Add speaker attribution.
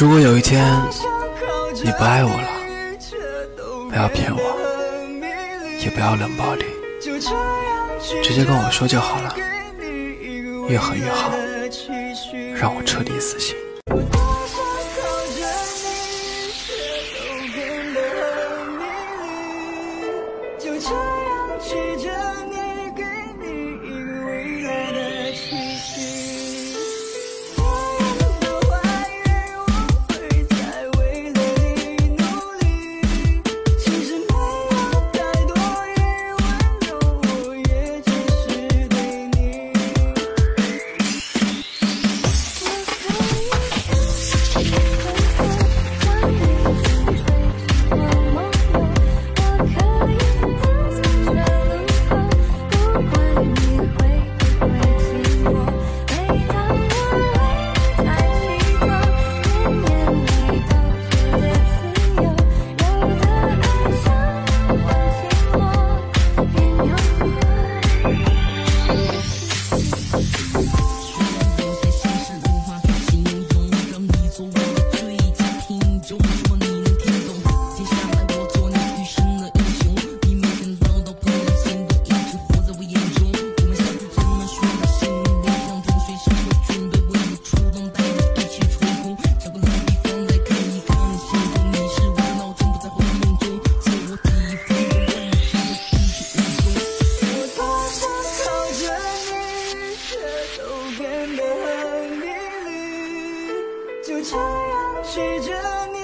Speaker 1: 如果有一天你不爱我了，不要骗我，也不要冷暴力，直接跟我说就好了，越狠越好，让我彻底死心。
Speaker 2: 就这样记着你。